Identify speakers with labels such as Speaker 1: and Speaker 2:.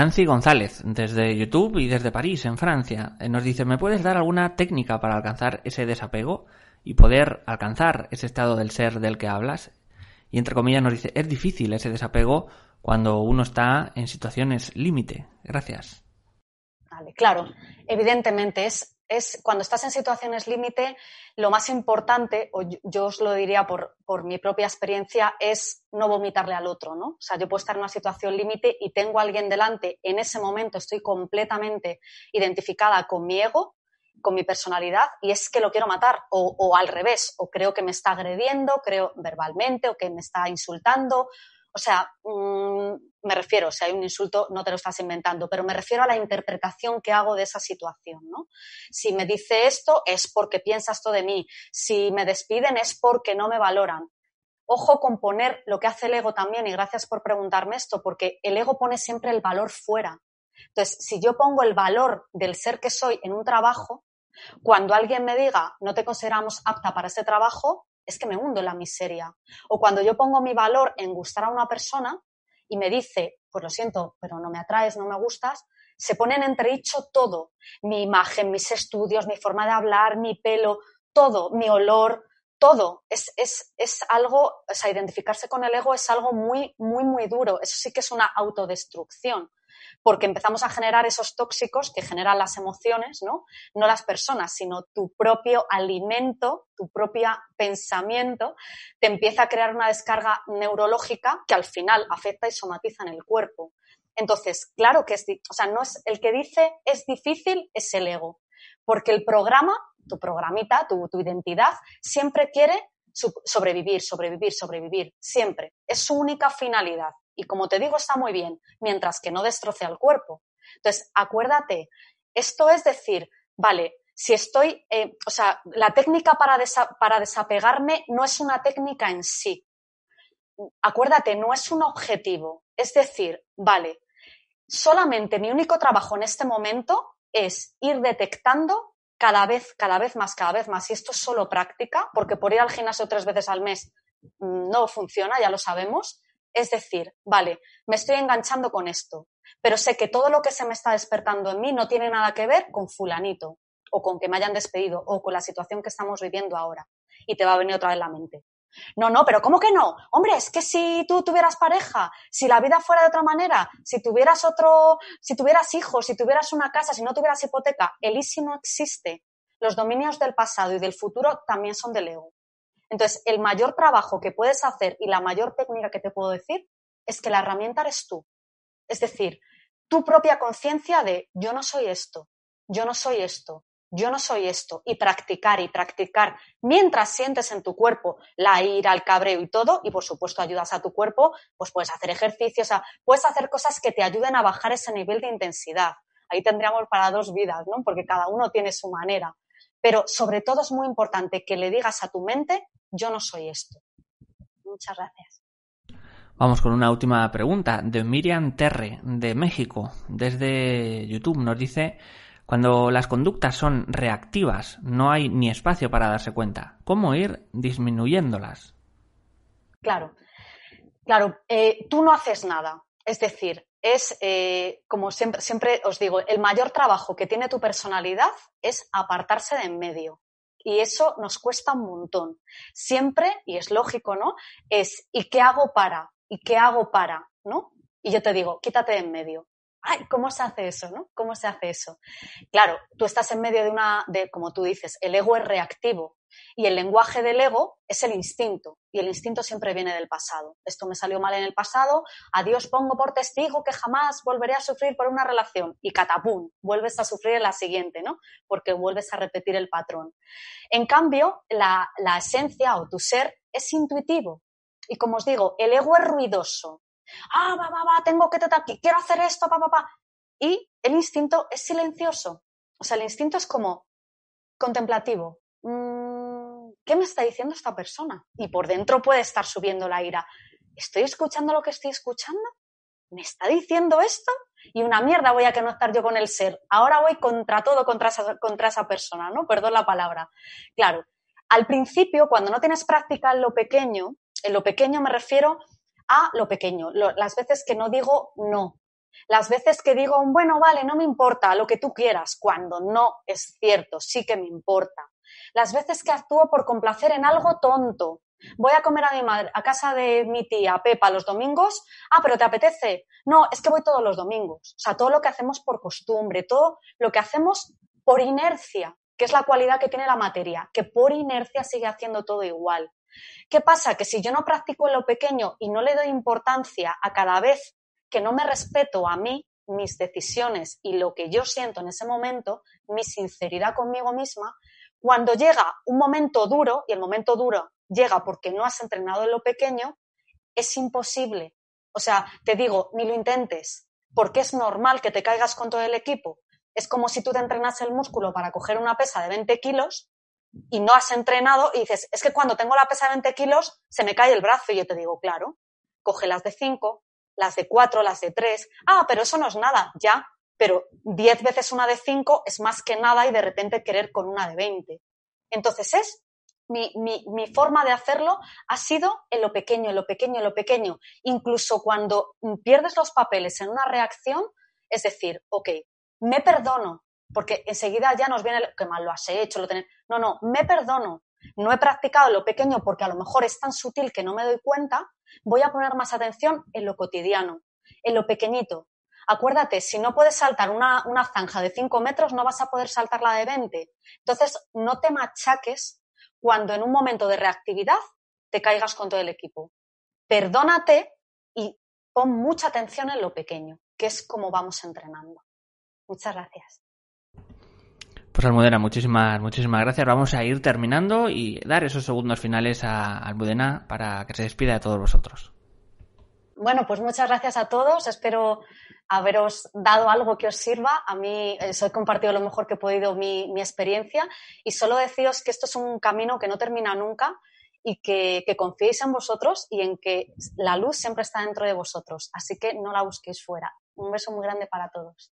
Speaker 1: Nancy González, desde YouTube y desde París, en Francia, eh, nos dice, ¿me puedes dar alguna técnica para alcanzar ese desapego y poder alcanzar ese estado del ser del que hablas? Y entre comillas nos dice, es difícil ese desapego cuando uno está en situaciones límite. Gracias.
Speaker 2: Vale, claro, evidentemente es es cuando estás en situaciones límite, lo más importante, o yo, os lo diría por, por, mi propia experiencia, es no vomitarle al otro, ¿no? O sea, yo puedo estar en una situación límite y tengo a alguien delante, en ese momento estoy completamente identificada con mi ego, con mi personalidad, y es que lo quiero matar, o, o al revés, o creo que me está agrediendo, creo verbalmente, o que me está insultando, o sea, mmm, me refiero, si hay un insulto, no te lo estás inventando, pero me refiero a la interpretación que hago de esa situación, ¿no? Si me dice esto, es porque piensa esto de mí. Si me despiden, es porque no me valoran. Ojo con poner lo que hace el ego también, y gracias por preguntarme esto, porque el ego pone siempre el valor fuera. Entonces, si yo pongo el valor del ser que soy en un trabajo, cuando alguien me diga no te consideramos apta para ese trabajo, es que me hundo en la miseria. O cuando yo pongo mi valor en gustar a una persona y me dice, pues lo siento, pero no me atraes, no me gustas, se pone en entredicho todo. Mi imagen, mis estudios, mi forma de hablar, mi pelo, todo, mi olor, todo. Es, es, es algo, o sea, identificarse con el ego es algo muy, muy, muy duro. Eso sí que es una autodestrucción porque empezamos a generar esos tóxicos que generan las emociones, ¿no? No las personas, sino tu propio alimento, tu propio pensamiento, te empieza a crear una descarga neurológica que al final afecta y somatiza en el cuerpo. Entonces, claro que es, o sea, no es el que dice es difícil, es el ego, porque el programa, tu programita, tu, tu identidad, siempre quiere sobrevivir, sobrevivir, sobrevivir, siempre. Es su única finalidad. Y como te digo, está muy bien, mientras que no destroce al cuerpo. Entonces, acuérdate, esto es decir, vale, si estoy, eh, o sea, la técnica para, para desapegarme no es una técnica en sí. Acuérdate, no es un objetivo. Es decir, vale, solamente mi único trabajo en este momento es ir detectando cada vez, cada vez más, cada vez más. Y esto es solo práctica, porque por ir al gimnasio tres veces al mes mm, no funciona, ya lo sabemos. Es decir, vale, me estoy enganchando con esto, pero sé que todo lo que se me está despertando en mí no tiene nada que ver con fulanito o con que me hayan despedido o con la situación que estamos viviendo ahora. Y te va a venir otra vez la mente. No, no, pero ¿cómo que no? Hombre, es que si tú tuvieras pareja, si la vida fuera de otra manera, si tuvieras otro, si tuvieras hijos, si tuvieras una casa, si no tuvieras hipoteca, el ISI no existe. Los dominios del pasado y del futuro también son del ego. Entonces, el mayor trabajo que puedes hacer y la mayor técnica que te puedo decir es que la herramienta eres tú. Es decir, tu propia conciencia de yo no soy esto, yo no soy esto, yo no soy esto, y practicar y practicar mientras sientes en tu cuerpo la ira, el cabreo y todo, y por supuesto ayudas a tu cuerpo, pues puedes hacer ejercicios, puedes hacer cosas que te ayuden a bajar ese nivel de intensidad. Ahí tendríamos para dos vidas, ¿no? Porque cada uno tiene su manera. Pero sobre todo es muy importante que le digas a tu mente yo no soy esto. Muchas gracias.
Speaker 1: Vamos con una última pregunta de Miriam Terre, de México. Desde YouTube nos dice, cuando las conductas son reactivas, no hay ni espacio para darse cuenta. ¿Cómo ir disminuyéndolas?
Speaker 2: Claro, claro, eh, tú no haces nada. Es decir, es, eh, como siempre, siempre os digo, el mayor trabajo que tiene tu personalidad es apartarse de en medio. Y eso nos cuesta un montón. Siempre, y es lógico, ¿no? Es, ¿y qué hago para? ¿Y qué hago para? ¿No? Y yo te digo, quítate de en medio. Ay, ¿cómo se hace eso, no? ¿Cómo se hace eso? Claro, tú estás en medio de una, de, como tú dices, el ego es reactivo. Y el lenguaje del ego es el instinto, y el instinto siempre viene del pasado. Esto me salió mal en el pasado, a Dios pongo por testigo que jamás volveré a sufrir por una relación, y catapum, vuelves a sufrir en la siguiente, ¿no? Porque vuelves a repetir el patrón. En cambio, la, la esencia o tu ser es intuitivo. Y como os digo, el ego es ruidoso. Ah, va, va, va, tengo que tratar, quiero hacer esto, pa, pa, pa. Y el instinto es silencioso. O sea, el instinto es como contemplativo. Mm, ¿qué me está diciendo esta persona? Y por dentro puede estar subiendo la ira. ¿Estoy escuchando lo que estoy escuchando? ¿Me está diciendo esto? Y una mierda voy a conectar yo con el ser. Ahora voy contra todo, contra esa, contra esa persona, ¿no? Perdón la palabra. Claro, al principio, cuando no tienes práctica en lo pequeño, en lo pequeño me refiero a lo pequeño, las veces que no digo no, Las veces que digo, bueno, vale, no me importa, lo que tú quieras, cuando no es cierto, sí que me importa. Las veces que actúo por complacer en algo tonto. Voy a comer a mi madre, a casa de mi tía Pepa los domingos. Ah, pero ¿te apetece? No, es que voy todos los domingos. O sea, todo lo que hacemos por costumbre, todo lo que hacemos por inercia, que es la cualidad que tiene la materia, que por inercia sigue haciendo todo igual. ¿Qué pasa? Que si yo no practico en lo pequeño y no le doy importancia a cada vez que no me respeto a mí, mis decisiones y lo que yo siento en ese momento, mi sinceridad conmigo misma, cuando llega un momento duro, y el momento duro llega porque no has entrenado en lo pequeño, es imposible. O sea, te digo, ni lo intentes, porque es normal que te caigas con todo el equipo. Es como si tú te entrenas el músculo para coger una pesa de 20 kilos y no has entrenado y dices, es que cuando tengo la pesa de 20 kilos se me cae el brazo y yo te digo, claro, coge las de 5, las de 4, las de 3. Ah, pero eso no es nada, ya, pero 10 veces una de 5 es más que nada y de repente querer con una de 20. Entonces es mi, mi, mi, forma de hacerlo ha sido en lo pequeño, en lo pequeño, en lo pequeño. Incluso cuando pierdes los papeles en una reacción, es decir, ok, me perdono, porque enseguida ya nos viene, que mal lo has hecho, lo tenés. No, no, me perdono. No he practicado lo pequeño porque a lo mejor es tan sutil que no me doy cuenta. Voy a poner más atención en lo cotidiano, en lo pequeñito. Acuérdate, si no puedes saltar una, una zanja de 5 metros, no vas a poder saltar la de 20. Entonces, no te machaques cuando en un momento de reactividad te caigas con todo el equipo. Perdónate y pon mucha atención en lo pequeño, que es como vamos entrenando. Muchas gracias.
Speaker 1: Pues Almudena, muchísimas, muchísimas gracias. Vamos a ir terminando y dar esos segundos finales a Almudena para que se despida de todos vosotros.
Speaker 2: Bueno, pues muchas gracias a todos. Espero haberos dado algo que os sirva. A mí os he compartido lo mejor que he podido mi, mi experiencia y solo deciros que esto es un camino que no termina nunca y que, que, confiéis en vosotros y en que la luz siempre está dentro de vosotros. Así que no la busquéis fuera. Un beso muy grande para todos.